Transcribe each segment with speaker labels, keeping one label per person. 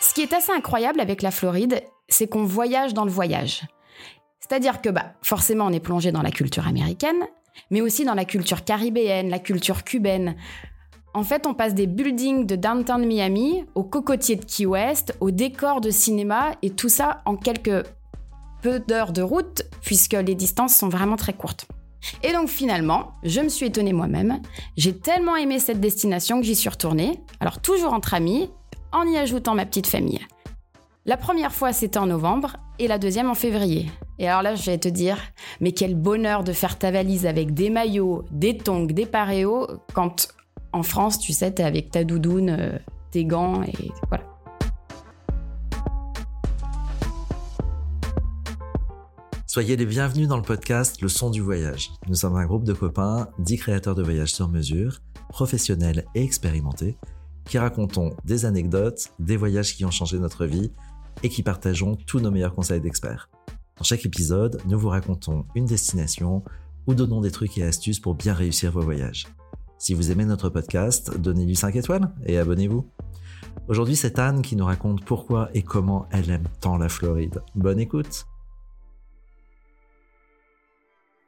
Speaker 1: Ce qui est assez incroyable avec la Floride, c'est qu'on voyage dans le voyage. C'est-à-dire que bah, forcément, on est plongé dans la culture américaine, mais aussi dans la culture caribéenne, la culture cubaine. En fait, on passe des buildings de downtown Miami aux cocotiers de Key West, aux décors de cinéma, et tout ça en quelques peu d'heures de route, puisque les distances sont vraiment très courtes. Et donc finalement, je me suis étonnée moi-même. J'ai tellement aimé cette destination que j'y suis retournée, alors toujours entre amis, en y ajoutant ma petite famille. La première fois, c'était en novembre et la deuxième en février. Et alors là, je vais te dire, mais quel bonheur de faire ta valise avec des maillots, des tongs, des paréos, quand en France, tu sais, t'es avec ta doudoune, euh, tes gants et voilà.
Speaker 2: Soyez les bienvenus dans le podcast Le son du voyage. Nous sommes un groupe de copains, dix créateurs de voyages sur mesure, professionnels et expérimentés, qui racontons des anecdotes, des voyages qui ont changé notre vie et qui partageons tous nos meilleurs conseils d'experts. Dans chaque épisode, nous vous racontons une destination ou donnons des trucs et astuces pour bien réussir vos voyages. Si vous aimez notre podcast, donnez-lui 5 étoiles et abonnez-vous. Aujourd'hui, c'est Anne qui nous raconte pourquoi et comment elle aime tant la Floride. Bonne écoute!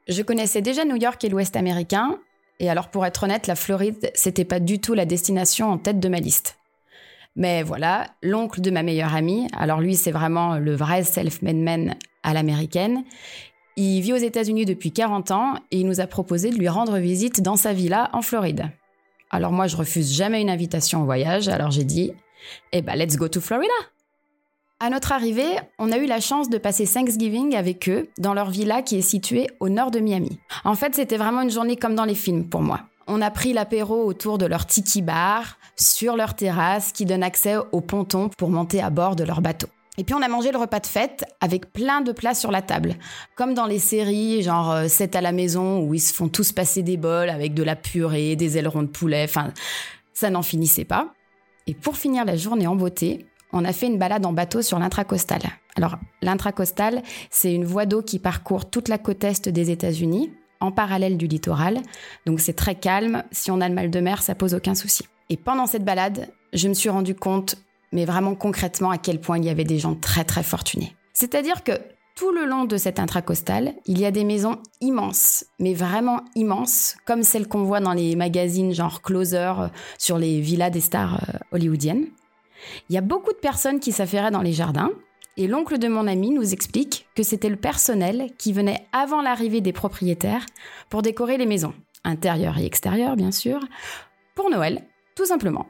Speaker 1: Je connaissais déjà New York et l'Ouest américain, et alors pour être honnête, la Floride, c'était pas du tout la destination en tête de ma liste. Mais voilà, l'oncle de ma meilleure amie, alors lui c'est vraiment le vrai self-made man à l'américaine, il vit aux États-Unis depuis 40 ans et il nous a proposé de lui rendre visite dans sa villa en Floride. Alors moi je refuse jamais une invitation au voyage, alors j'ai dit, eh ben let's go to Florida à notre arrivée, on a eu la chance de passer Thanksgiving avec eux dans leur villa qui est située au nord de Miami. En fait, c'était vraiment une journée comme dans les films pour moi. On a pris l'apéro autour de leur tiki bar, sur leur terrasse qui donne accès au ponton pour monter à bord de leur bateau. Et puis on a mangé le repas de fête avec plein de plats sur la table, comme dans les séries genre 7 euh, à la maison où ils se font tous passer des bols avec de la purée, des ailerons de poulet, enfin ça n'en finissait pas. Et pour finir la journée en beauté, on a fait une balade en bateau sur l'intracostal. Alors, l'intracostal, c'est une voie d'eau qui parcourt toute la côte est des États-Unis, en parallèle du littoral. Donc, c'est très calme. Si on a le mal de mer, ça pose aucun souci. Et pendant cette balade, je me suis rendu compte, mais vraiment concrètement, à quel point il y avait des gens très très fortunés. C'est-à-dire que tout le long de cette intracostal, il y a des maisons immenses, mais vraiment immenses, comme celles qu'on voit dans les magazines genre Closer euh, sur les villas des stars euh, hollywoodiennes. Il y a beaucoup de personnes qui s'affairaient dans les jardins, et l'oncle de mon ami nous explique que c'était le personnel qui venait avant l'arrivée des propriétaires pour décorer les maisons, intérieures et extérieures bien sûr, pour Noël, tout simplement.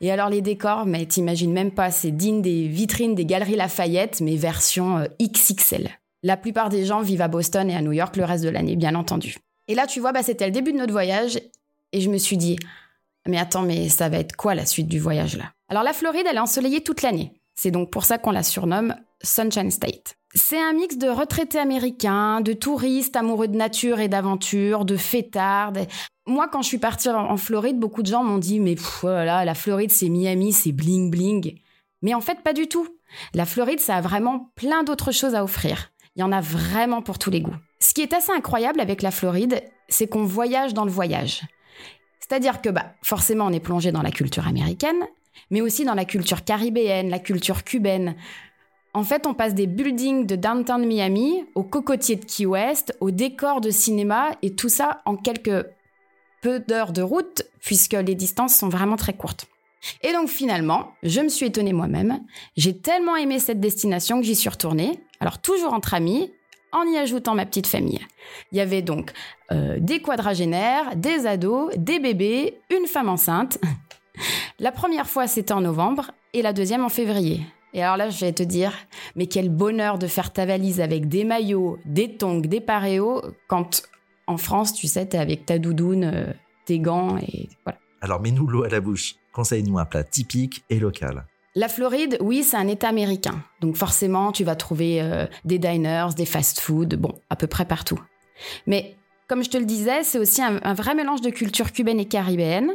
Speaker 1: Et alors les décors, mais t'imagines même pas, c'est digne des vitrines des galeries Lafayette, mais version euh, XXL. La plupart des gens vivent à Boston et à New York le reste de l'année, bien entendu. Et là, tu vois, bah, c'était le début de notre voyage, et je me suis dit, mais attends, mais ça va être quoi la suite du voyage là? Alors la Floride, elle est ensoleillée toute l'année. C'est donc pour ça qu'on la surnomme Sunshine State. C'est un mix de retraités américains, de touristes amoureux de nature et d'aventure, de fêtards. Moi, quand je suis partie en Floride, beaucoup de gens m'ont dit mais voilà, la Floride c'est Miami, c'est bling bling. Mais en fait, pas du tout. La Floride, ça a vraiment plein d'autres choses à offrir. Il y en a vraiment pour tous les goûts. Ce qui est assez incroyable avec la Floride, c'est qu'on voyage dans le voyage. C'est-à-dire que bah, forcément, on est plongé dans la culture américaine, mais aussi dans la culture caribéenne, la culture cubaine. En fait, on passe des buildings de downtown Miami aux cocotiers de Key West, aux décors de cinéma, et tout ça en quelques peu d'heures de route, puisque les distances sont vraiment très courtes. Et donc finalement, je me suis étonnée moi-même. J'ai tellement aimé cette destination que j'y suis retournée. Alors toujours entre amis, en y ajoutant ma petite famille. Il y avait donc euh, des quadragénaires, des ados, des bébés, une femme enceinte. La première fois, c'était en novembre et la deuxième en février. Et alors là, je vais te dire, mais quel bonheur de faire ta valise avec des maillots, des tongs, des paréos, quand en France, tu sais, t'es avec ta doudoune, euh, tes gants et voilà.
Speaker 2: Alors mets-nous l'eau à la bouche. Conseille-nous un plat typique et local.
Speaker 1: La Floride, oui, c'est un État américain. Donc forcément, tu vas trouver euh, des diners, des fast-food, bon, à peu près partout. Mais comme je te le disais, c'est aussi un vrai mélange de culture cubaine et caribéenne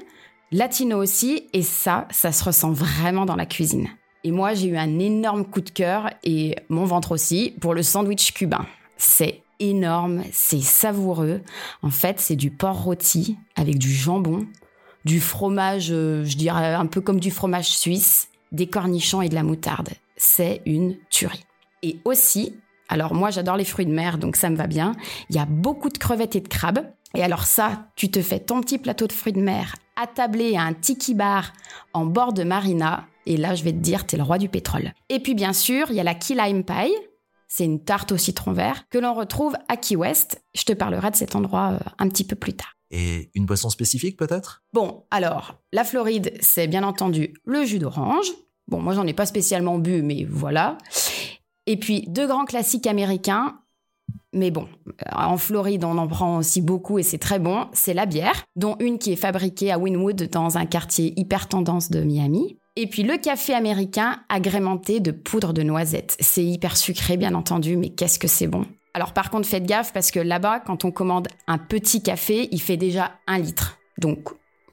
Speaker 1: latino aussi, et ça, ça se ressent vraiment dans la cuisine. Et moi, j'ai eu un énorme coup de cœur, et mon ventre aussi, pour le sandwich cubain. C'est énorme, c'est savoureux. En fait, c'est du porc rôti avec du jambon, du fromage, euh, je dirais un peu comme du fromage suisse, des cornichons et de la moutarde. C'est une tuerie. Et aussi, alors moi j'adore les fruits de mer, donc ça me va bien, il y a beaucoup de crevettes et de crabes. Et alors ça, tu te fais ton petit plateau de fruits de mer attablé à un tiki bar en bord de marina. Et là, je vais te dire, t'es le roi du pétrole. Et puis bien sûr, il y a la key lime pie. C'est une tarte au citron vert que l'on retrouve à Key West. Je te parlerai de cet endroit euh, un petit peu plus tard.
Speaker 2: Et une boisson spécifique peut-être?
Speaker 1: Bon, alors, la Floride, c'est bien entendu le jus d'orange. Bon, moi, j'en ai pas spécialement bu, mais voilà. Et puis, deux grands classiques américains. Mais bon, en Floride, on en prend aussi beaucoup et c'est très bon. C'est la bière, dont une qui est fabriquée à Wynwood dans un quartier hyper tendance de Miami. Et puis le café américain agrémenté de poudre de noisettes. C'est hyper sucré, bien entendu, mais qu'est-ce que c'est bon? Alors par contre, faites gaffe parce que là-bas, quand on commande un petit café, il fait déjà un litre. Donc,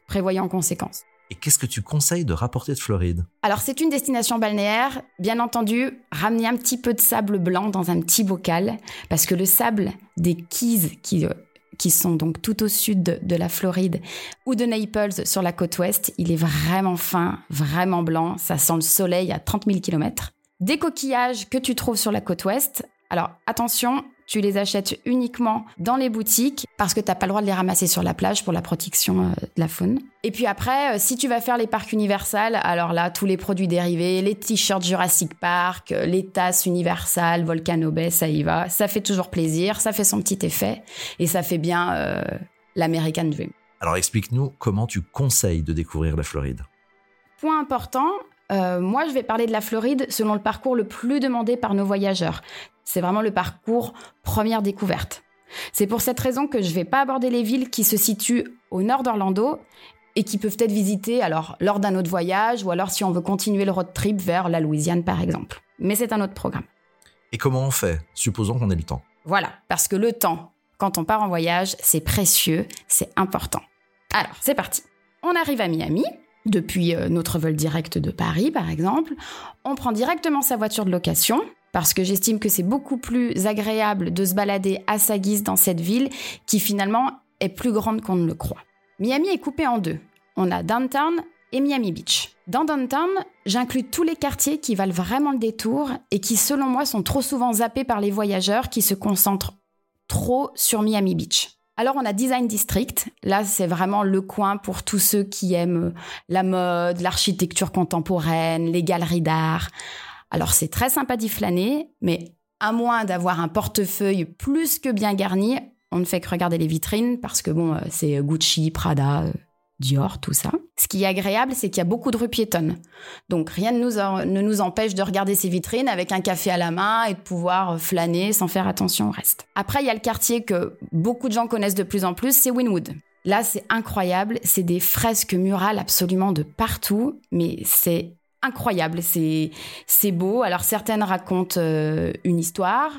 Speaker 1: prévoyez en conséquence.
Speaker 2: Et qu'est-ce que tu conseilles de rapporter de Floride?
Speaker 1: Alors c'est une destination balnéaire, bien entendu, ramenez un petit peu de sable blanc dans un petit bocal, parce que le sable des Keys, qui, euh, qui sont donc tout au sud de, de la Floride, ou de Naples sur la côte ouest, il est vraiment fin, vraiment blanc, ça sent le soleil à 30 000 km. Des coquillages que tu trouves sur la côte ouest, alors attention, tu les achètes uniquement dans les boutiques parce que tu n'as pas le droit de les ramasser sur la plage pour la protection euh, de la faune. Et puis après, euh, si tu vas faire les parcs Universal, alors là, tous les produits dérivés, les t-shirts Jurassic Park, euh, les tasses Universal, Volcano Bay, ça y va. Ça fait toujours plaisir, ça fait son petit effet et ça fait bien euh, l'American Dream.
Speaker 2: Alors explique-nous comment tu conseilles de découvrir la Floride.
Speaker 1: Point important, euh, moi je vais parler de la Floride selon le parcours le plus demandé par nos voyageurs. C'est vraiment le parcours première découverte. C'est pour cette raison que je ne vais pas aborder les villes qui se situent au nord d'Orlando et qui peuvent être visitées alors lors d'un autre voyage ou alors si on veut continuer le road trip vers la Louisiane par exemple. Mais c'est un autre programme.
Speaker 2: Et comment on fait? Supposons qu'on ait le temps.
Speaker 1: Voilà, parce que le temps, quand on part en voyage, c'est précieux, c'est important. Alors, c'est parti. On arrive à Miami, depuis euh, notre vol direct de Paris par exemple. On prend directement sa voiture de location, parce que j'estime que c'est beaucoup plus agréable de se balader à sa guise dans cette ville qui finalement est plus grande qu'on ne le croit. Miami est coupé en deux. On a Downtown et Miami Beach. Dans Downtown, j'inclus tous les quartiers qui valent vraiment le détour et qui, selon moi, sont trop souvent zappés par les voyageurs qui se concentrent trop sur Miami Beach. Alors on a Design District. Là, c'est vraiment le coin pour tous ceux qui aiment la mode, l'architecture contemporaine, les galeries d'art. Alors c'est très sympa d'y flâner, mais à moins d'avoir un portefeuille plus que bien garni, on ne fait que regarder les vitrines parce que bon, euh, c'est Gucci, Prada, euh, Dior, tout ça. Ce qui est agréable, c'est qu'il y a beaucoup de rues piétonnes. Donc rien ne nous, ne nous empêche de regarder ces vitrines avec un café à la main et de pouvoir euh, flâner sans faire attention au reste. Après, il y a le quartier que beaucoup de gens connaissent de plus en plus, c'est Wynwood. Là, c'est incroyable, c'est des fresques murales absolument de partout, mais c'est incroyable, c'est c'est beau. Alors certaines racontent euh, une histoire,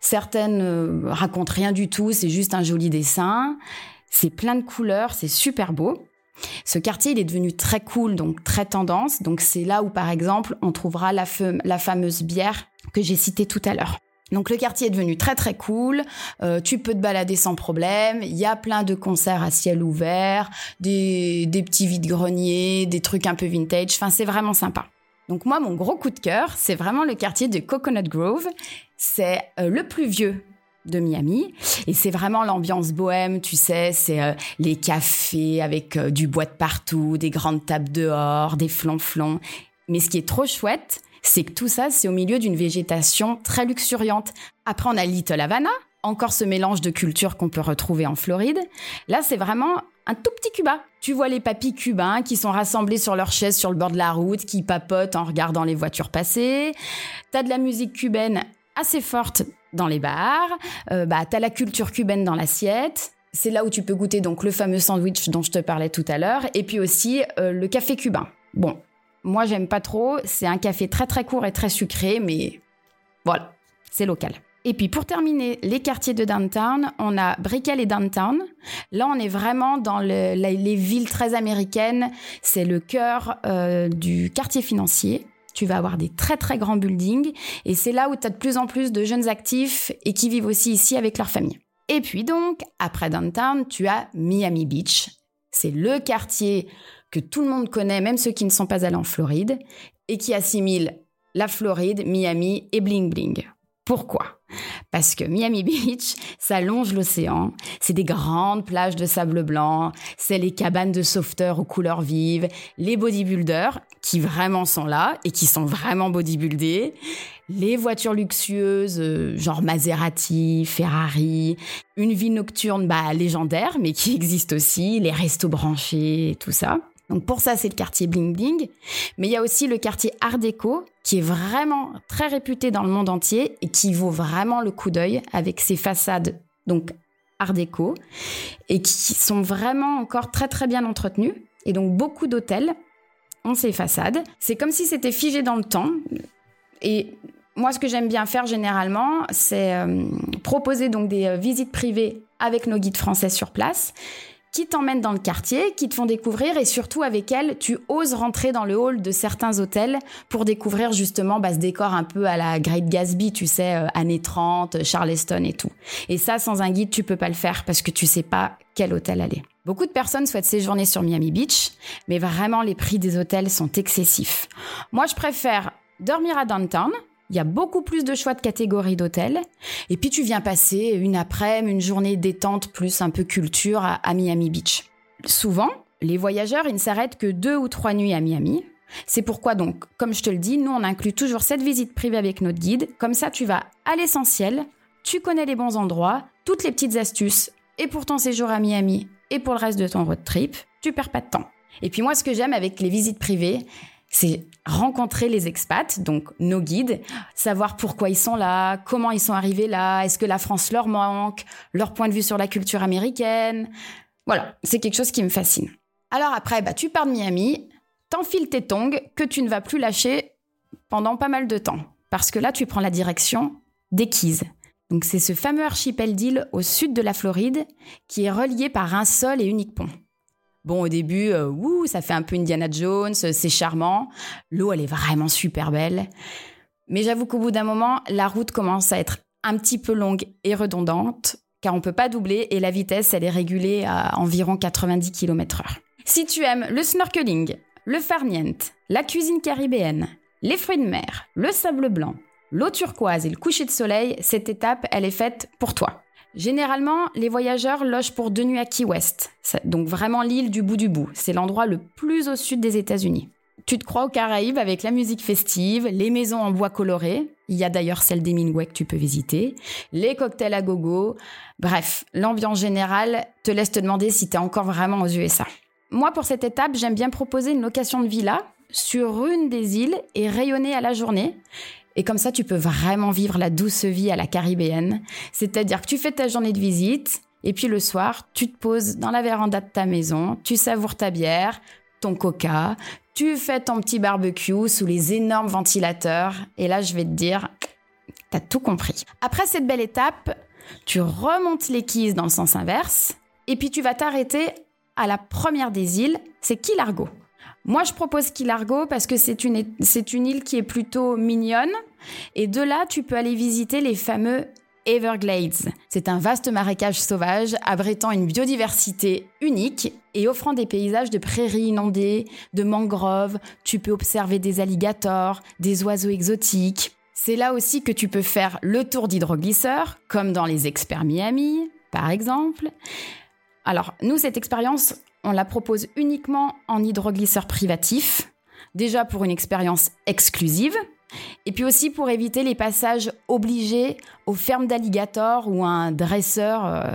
Speaker 1: certaines euh, racontent rien du tout, c'est juste un joli dessin. C'est plein de couleurs, c'est super beau. Ce quartier, il est devenu très cool, donc très tendance. Donc c'est là où, par exemple, on trouvera la, fam- la fameuse bière que j'ai citée tout à l'heure. Donc le quartier est devenu très très cool, Euh, tu peux te balader sans problème, il y a plein de concerts à ciel ouvert, des, des petits vides-greniers, des trucs un peu vintage, enfin c'est vraiment sympa. Donc moi mon gros coup de cœur, c'est vraiment le quartier de Coconut Grove, c'est euh, le plus vieux de Miami et c'est vraiment l'ambiance bohème, tu sais, c'est euh, les cafés avec euh, du bois de partout, des grandes tables dehors, des flonflons. Mais ce qui est trop chouette, c'est que tout ça, c'est au milieu d'une végétation très luxuriante. Après, on a Little Havana, encore ce mélange de cultures qu'on peut retrouver en Floride. Là, c'est vraiment un tout petit Cuba. Tu vois les papis cubains qui sont rassemblés sur leurs chaises sur le bord de la route, qui papotent en regardant les voitures passer. T'as de la musique cubaine assez forte dans les bars. Euh, bah, la culture cubaine dans l'assiette. C'est là où tu peux goûter donc le fameux sandwich dont je te parlais tout à l'heure, et puis aussi euh, le café cubain. Bon, moi j'aime pas trop. C'est un café très très court et très sucré, mais voilà, c'est local. Et puis pour terminer, les quartiers de downtown, on a Brickell et Downtown. Là, on est vraiment dans les villes très américaines. C'est le cœur euh, du quartier financier. Tu vas avoir des très très grands buildings et c'est là où tu as de plus en plus de jeunes actifs et qui vivent aussi ici avec leur famille. Et puis donc, après Downtown, tu as Miami Beach. C'est le quartier que tout le monde connaît, même ceux qui ne sont pas allés en Floride. et qui assimile la Floride, Miami et bling bling. Pourquoi? Parce que Miami Beach, ça longe l'océan, c'est des grandes plages de sable blanc, c'est les cabanes de sauveteurs aux couleurs vives, les bodybuilders qui vraiment sont là et qui sont vraiment bodybuildés, les voitures luxueuses euh, genre Maserati, Ferrari, une vie nocturne bah, légendaire mais qui existe aussi, les restos branchés, tout ça. Donc pour ça, c'est le quartier bling bling. Mais il y a aussi le quartier art déco qui est vraiment très réputé dans le monde entier et qui vaut vraiment le coup d'œil avec ses façades donc art déco et qui sont vraiment encore très très bien entretenues. Et donc beaucoup d'hôtels ont ces façades. C'est comme si c'était figé dans le temps. Et moi, ce que j'aime bien faire généralement, c'est euh, proposer donc des euh, visites privées avec nos guides français sur place qui t'emmènent dans le quartier, qui te font découvrir et surtout avec elles, tu oses rentrer dans le hall de certains hôtels pour découvrir justement bah, ce décor un peu à la Great Gatsby, tu sais, euh, années 30, Charleston et tout. Et ça, sans un guide, tu peux pas le faire parce que tu sais pas quel hôtel aller. Beaucoup de personnes souhaitent séjourner sur Miami Beach, mais vraiment les prix des hôtels sont excessifs. Moi, je préfère dormir à downtown, il y a beaucoup plus de choix de catégories d'hôtels. Et puis tu viens passer une après-midi, une journée détente plus un peu culture à, Miami Beach. Souvent, les voyageurs, ils ne s'arrêtent que deux ou trois nuits à Miami. C'est pourquoi donc, comme je te le dis, nous on inclut toujours cette visite privée avec notre guide. Comme ça, tu vas à l'essentiel, tu connais les bons endroits, toutes les petites astuces, et pour ton séjour à Miami, et pour le reste de ton road trip, tu perds pas de temps. Et puis moi, ce que j'aime avec les visites privées, c'est rencontrer les expats, donc nos guides, savoir pourquoi ils sont là, comment ils sont arrivés là, est-ce que la France leur manque, leur point de vue sur la culture américaine. Voilà, c'est quelque chose qui me fascine. Alors après, bah, tu pars de Miami, t'enfiles tes tongs que tu ne vas plus lâcher pendant pas mal de temps. Parce que là, tu prends la direction des Keys. Donc c'est ce fameux archipel d'îles au sud de la Floride qui est relié par un seul et unique pont. Bon, au début, euh, ça fait un peu Indiana Jones, c'est charmant. L'eau, elle est vraiment super belle. Mais j'avoue qu'au bout d'un moment, la route commence à être un petit peu longue et redondante, car on peut pas doubler et la vitesse, elle est régulée à environ 90 km/h. Si tu aimes le snorkeling, le farniente, la cuisine caribéenne, les fruits de mer, le sable blanc, l'eau turquoise et le coucher de soleil, cette étape, elle est faite pour toi. Généralement, les voyageurs logent pour deux nuits à Key West, donc vraiment l'île du bout du bout. C'est l'endroit le plus au sud des États-Unis. Tu te crois aux Caraïbes avec la musique festive, les maisons en bois coloré. Il y a d'ailleurs celle des Minway que tu peux visiter, les cocktails à gogo. Bref, l'ambiance générale te laisse te demander si tu es encore vraiment aux USA. Moi, pour cette étape, j'aime bien proposer une location de villa sur une des îles et rayonner à la journée. Et comme ça, tu peux vraiment vivre la douce vie à la caribéenne. C'est-à-dire que tu fais ta journée de visite, et puis le soir, tu te poses dans la véranda de ta maison, tu savoures ta bière, ton coca, tu fais ton petit barbecue sous les énormes ventilateurs. Et là, je vais te dire, t'as tout compris. Après cette belle étape, tu remontes les quilles dans le sens inverse, et puis tu vas t'arrêter à la première des îles, c'est Kilargo. Moi, je propose Kilargo parce que c'est une, c'est une île qui est plutôt mignonne. Et de là, tu peux aller visiter les fameux Everglades. C'est un vaste marécage sauvage abritant une biodiversité unique et offrant des paysages de prairies inondées, de mangroves. Tu peux observer des alligators, des oiseaux exotiques. C'est là aussi que tu peux faire le tour d'hydroglisseur, comme dans les experts Miami, par exemple. Alors, nous, cette expérience, on la propose uniquement en hydroglisseur privatif, déjà pour une expérience exclusive, et puis aussi pour éviter les passages obligés aux fermes d'alligators où un dresseur euh,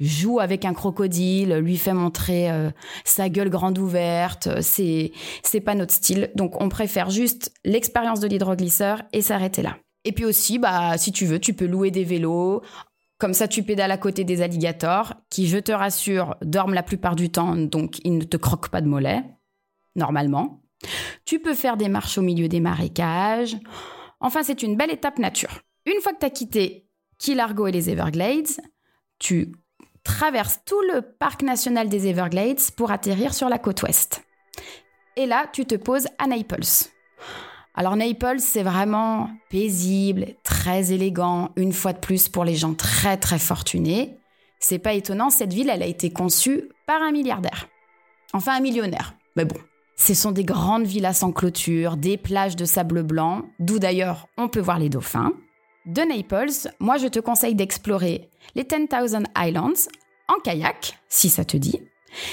Speaker 1: joue avec un crocodile, lui fait montrer euh, sa gueule grande ouverte. C'est c'est pas notre style, donc on préfère juste l'expérience de l'hydroglisseur et s'arrêter là. Et puis aussi, bah, si tu veux, tu peux louer des vélos comme ça, tu pédales à côté des alligators, qui, je te rassure, dorment la plupart du temps, donc ils ne te croquent pas de mollets, normalement. Tu peux faire des marches au milieu des marécages. Enfin, c'est une belle étape nature. Une fois que tu as quitté Key Largo et les Everglades, tu traverses tout le parc national des Everglades pour atterrir sur la côte ouest. Et là, tu te poses à Naples. Alors Naples, c'est vraiment paisible, très élégant, une fois de plus pour les gens très très fortunés. C'est pas étonnant, cette ville, elle a été conçue par un milliardaire. Enfin, un millionnaire. Mais bon, Ce sont des grandes villas sans clôture, des plages de sable blanc, d'où d'ailleurs on peut voir les dauphins. De Naples, moi je te conseille d'explorer les 10,000 Islands en kayak, si ça te dit.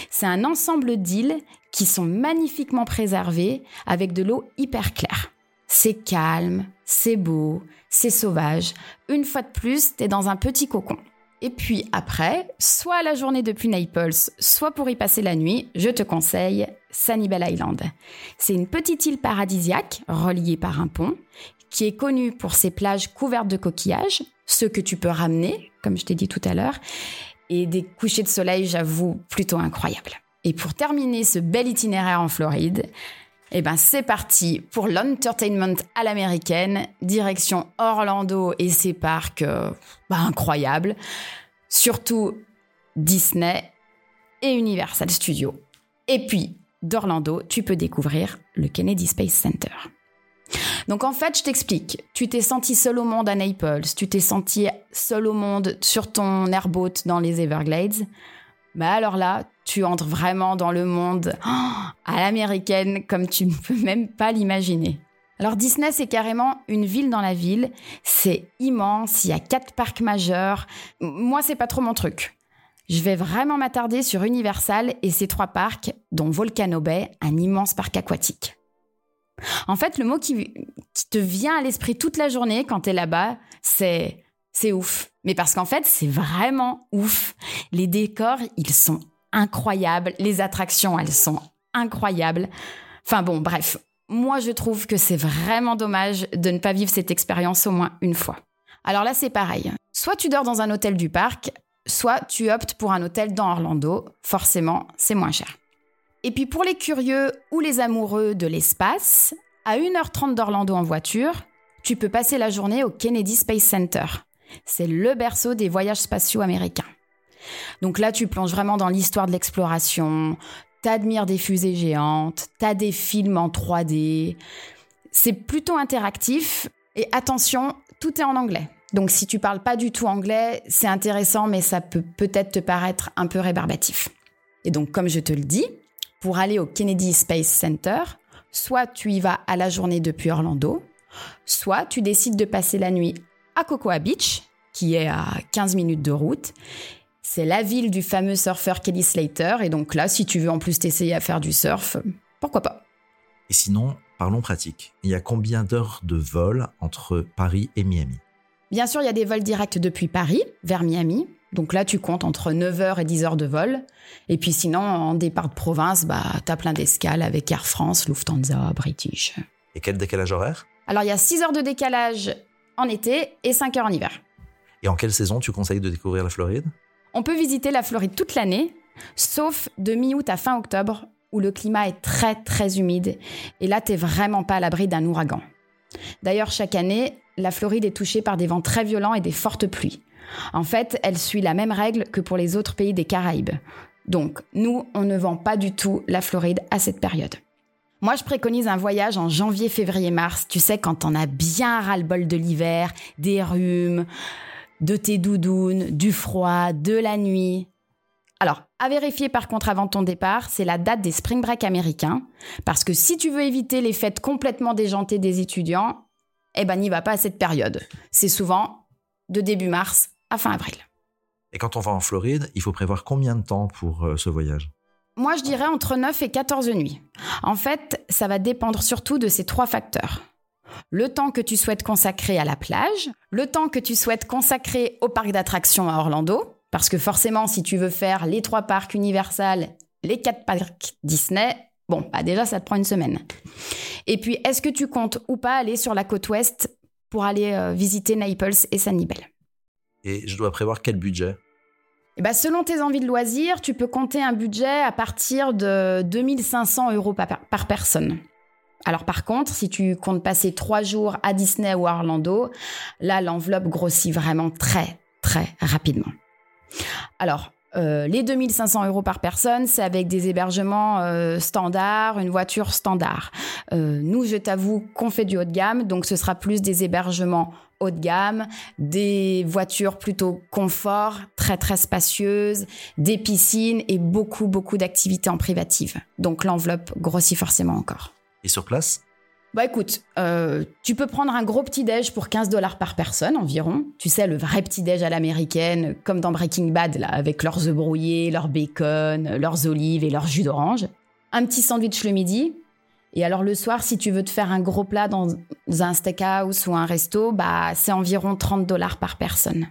Speaker 1: C'est un ensemble d'îles qui sont magnifiquement préservées avec de l'eau hyper claire. C'est calme, c'est beau, c'est sauvage. Une fois de plus, t'es dans un petit cocon. Et puis après, soit la journée depuis Naples, soit pour y passer la nuit, je te conseille Sanibel Island. C'est une petite île paradisiaque reliée par un pont qui est connue pour ses plages couvertes de coquillages, ceux que tu peux ramener, comme je t'ai dit tout à l'heure, et des couchers de soleil, j'avoue, plutôt incroyables. Et pour terminer ce bel itinéraire en Floride, eh ben c'est parti pour l'entertainment à l'américaine, direction Orlando et ses parcs euh, bah, incroyables, surtout Disney et Universal Studios. Et puis d'Orlando, tu peux découvrir le Kennedy Space Center. Donc en fait, je t'explique. Tu t'es senti seul au monde à Naples, tu t'es senti seul au monde sur ton airboat dans les Everglades. Bah alors là, tu entres vraiment dans le monde à l'américaine comme tu ne peux même pas l'imaginer. Alors Disney, c'est carrément une ville dans la ville. C'est immense, il y a quatre parcs majeurs. Moi, c'est pas trop mon truc. Je vais vraiment m'attarder sur Universal et ses trois parcs, dont Volcano Bay, un immense parc aquatique. En fait, le mot qui, qui te vient à l'esprit toute la journée quand tu es là-bas, c'est c'est ouf. Mais parce qu'en fait, c'est vraiment ouf. Les décors, ils sont incroyables. Les attractions, elles sont incroyables. Enfin bon, bref. Moi, je trouve que c'est vraiment dommage de ne pas vivre cette expérience au moins une fois. Alors là, c'est pareil. Soit tu dors dans un hôtel du parc, soit tu optes pour un hôtel dans Orlando. Forcément, c'est moins cher. Et puis pour les curieux ou les amoureux de l'espace, à 1h30 d'Orlando en voiture, tu peux passer la journée au Kennedy Space Center. C'est le berceau des voyages spatiaux américains. Donc là, tu plonges vraiment dans l'histoire de l'exploration, t'admires des fusées géantes, t'as des films en 3D. C'est plutôt interactif et attention, tout est en anglais. Donc si tu parles pas du tout anglais, c'est intéressant, mais ça peut peut-être te paraître un peu rébarbatif. Et donc, comme je te le dis, pour aller au Kennedy Space Center, soit tu y vas à la journée depuis Orlando, soit tu décides de passer la nuit à Cocoa Beach, qui est à 15 minutes de route. C'est la ville du fameux surfeur Kelly Slater. Et donc là, si tu veux en plus t'essayer à faire du surf, pourquoi pas
Speaker 2: Et sinon, parlons pratique. Il y a combien d'heures de vol entre Paris et Miami?
Speaker 1: Bien sûr, il y a des vols directs depuis Paris vers Miami. Donc là, tu comptes entre 9h et 10 heures de vol. Et puis sinon, en départ de province, bah, tu as plein d'escales avec Air France, Lufthansa, British.
Speaker 2: Et quel décalage horaire?
Speaker 1: Alors, il y a 6 heures de décalage en été et 5 heures en hiver.
Speaker 2: Et en quelle saison tu conseilles de découvrir la Floride?
Speaker 1: On peut visiter la Floride toute l'année, sauf de mi-août à fin octobre, où le climat est très très humide. Et là, t'es vraiment pas à l'abri d'un ouragan. D'ailleurs, chaque année, la Floride est touchée par des vents très violents et des fortes pluies. En fait, elle suit la même règle que pour les autres pays des Caraïbes. Donc, nous, on ne vend pas du tout la Floride à cette période. Moi, je préconise un voyage en janvier, février, mars. Tu sais, quand on a bien ras-le-bol de l'hiver, des rhumes, de tes doudounes, du froid, de la nuit. Alors, à vérifier par contre avant ton départ, c'est la date des spring break américains. Parce que si tu veux éviter les fêtes complètement déjantées des étudiants, eh ben, n'y va pas à cette période. C'est souvent de début mars à fin avril.
Speaker 2: Et quand on va en Floride, il faut prévoir combien de temps pour euh, ce voyage?
Speaker 1: Moi, je dirais entre 9 et 14 nuits. En fait, ça va dépendre surtout de ces trois facteurs. Le temps que tu souhaites consacrer à la plage, le temps que tu souhaites consacrer au parc d'attractions à Orlando, parce que forcément, si tu veux faire les trois parcs Universal, les quatre parcs Disney, bon, bah déjà, ça te prend une semaine. Et puis, est-ce que tu comptes ou pas aller sur la côte ouest pour aller euh, visiter Naples et Sanibel
Speaker 2: Et je dois prévoir quel budget?
Speaker 1: Eh ben, selon tes envies de loisirs, tu peux compter un budget à partir de 2500 euros par, personne. Alors par contre, si tu comptes passer trois jours à Disney ou à Orlando, là, l'enveloppe grossit vraiment très, très rapidement. Alors, euh, les 2500 euros par personne, c'est avec des hébergements euh, standards, une voiture standard. Euh, nous, je t'avoue qu'on fait du haut de gamme, donc ce sera plus des hébergements haut de gamme, des voitures plutôt confort, très très spacieuses, des piscines et beaucoup beaucoup d'activités en privative. Donc l'enveloppe grossit forcément encore.
Speaker 2: Et sur place?
Speaker 1: Bah écoute, euh, tu peux prendre un gros petit-déj pour 15 dollars par personne environ. Tu sais, le vrai petit-déj à l'américaine, comme dans Breaking Bad, là, avec leurs œufs brouillés, leur bacon, leurs olives et leur jus d'orange. Un petit sandwich le midi. Et alors le soir, si tu veux te faire un gros plat dans un steakhouse ou un resto, bah c'est environ 30 dollars par personne.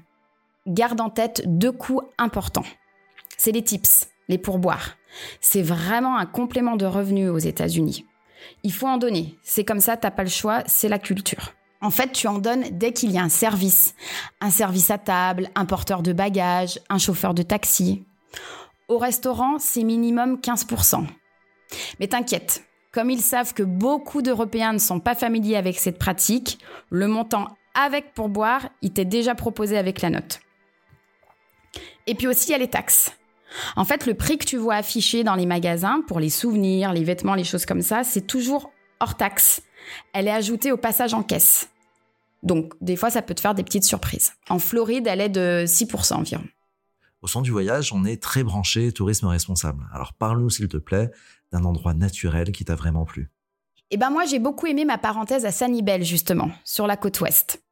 Speaker 1: Garde en tête deux coûts importants. C'est les tips, les pourboires. C'est vraiment un complément de revenus aux États-Unis. Il faut en donner. C'est comme ça, t'as pas le choix, c'est la culture. En fait, tu en donnes dès qu'il y a un service. Un service à table, un porteur de bagages, un chauffeur de taxi. Au restaurant, c'est minimum 15%. Mais t'inquiète, comme ils savent que beaucoup d'Européens ne sont pas familiers avec cette pratique, le montant avec pourboire, t'est déjà proposé avec la note. Et puis aussi, il y a les taxes. En fait, le prix que tu vois affiché dans les magasins pour les souvenirs, les vêtements, les choses comme ça, c'est toujours hors taxe. Elle est ajoutée au passage en caisse. Donc, des fois, ça peut te faire des petites surprises. En Floride, elle est de 6% environ.
Speaker 2: Au son du voyage, on est très branché tourisme responsable. Alors, parle-nous, s'il te plaît, d'un endroit naturel qui t'a vraiment plu.
Speaker 1: Eh ben, moi, j'ai beaucoup aimé ma parenthèse à Sanibel, justement, sur la côte ouest.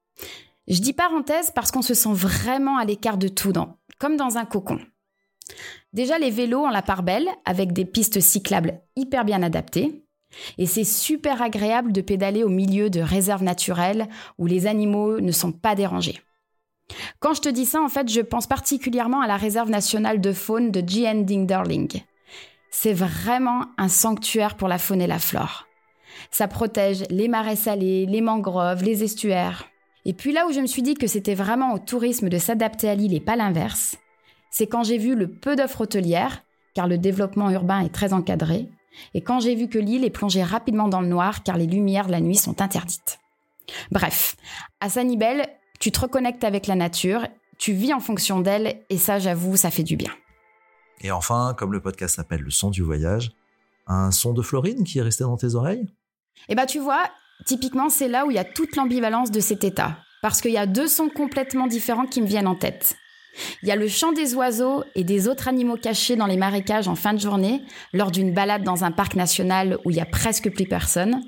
Speaker 1: Je dis parenthèse parce qu'on se sent vraiment à l'écart de tout, comme dans un cocon. Déjà, les vélos ont la part belle, avec des pistes cyclables hyper bien adaptées. Et c'est super agréable de pédaler au milieu de réserves naturelles où les animaux ne sont pas dérangés. Quand je te dis ça, en fait, je pense particulièrement à la réserve nationale de faune de Darling. C'est vraiment un sanctuaire pour la faune et la flore. Ça protège les marais salés, les mangroves, les estuaires. Et puis là où je me suis dit que c'était vraiment au tourisme de s'adapter à l'île et pas l'inverse, c'est quand j'ai vu le peu d'offres hôtelières, car le développement urbain est très encadré, et quand j'ai vu que l'île est plongée rapidement dans le noir, car les lumières de la nuit sont interdites. Bref, à Sanibel, tu te reconnectes avec la nature, tu vis en fonction d'elle, et ça, j'avoue, ça fait du bien.
Speaker 2: Et enfin, comme le podcast s'appelle Le son du voyage, un son de Florine qui est resté dans tes oreilles?
Speaker 1: Eh bien, tu vois, typiquement, c'est là où il y a toute l'ambivalence de cet état. Parce qu'il y a deux sons complètement différents qui me viennent en tête. Il y a le chant des oiseaux et des autres animaux cachés dans les marécages en fin de journée, lors d'une balade dans un parc national où il y a presque plus personne.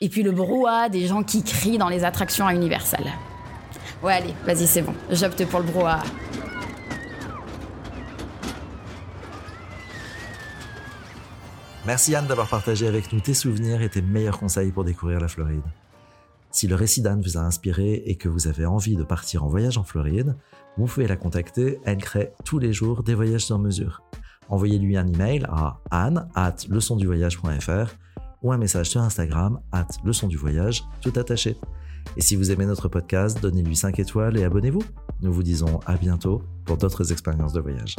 Speaker 1: Et puis le brouhaha des gens qui crient dans les attractions à Universal. Ouais, allez, vas-y, c'est bon. J'opte pour le brouhaha.
Speaker 2: Merci Anne d'avoir partagé avec nous tes souvenirs et tes meilleurs conseils pour découvrir la Floride. Si le récit d'Anne vous a inspiré et que vous avez envie de partir en voyage en Floride, vous pouvez la contacter. Elle crée tous les jours des voyages sur mesure. Envoyez-lui un email à anne at leçonduvoyage.fr ou un message sur Instagram at leçonduvoyage, tout attaché. Et si vous aimez notre podcast, donnez-lui 5 étoiles et abonnez-vous. Nous vous disons à bientôt pour d'autres expériences de voyage.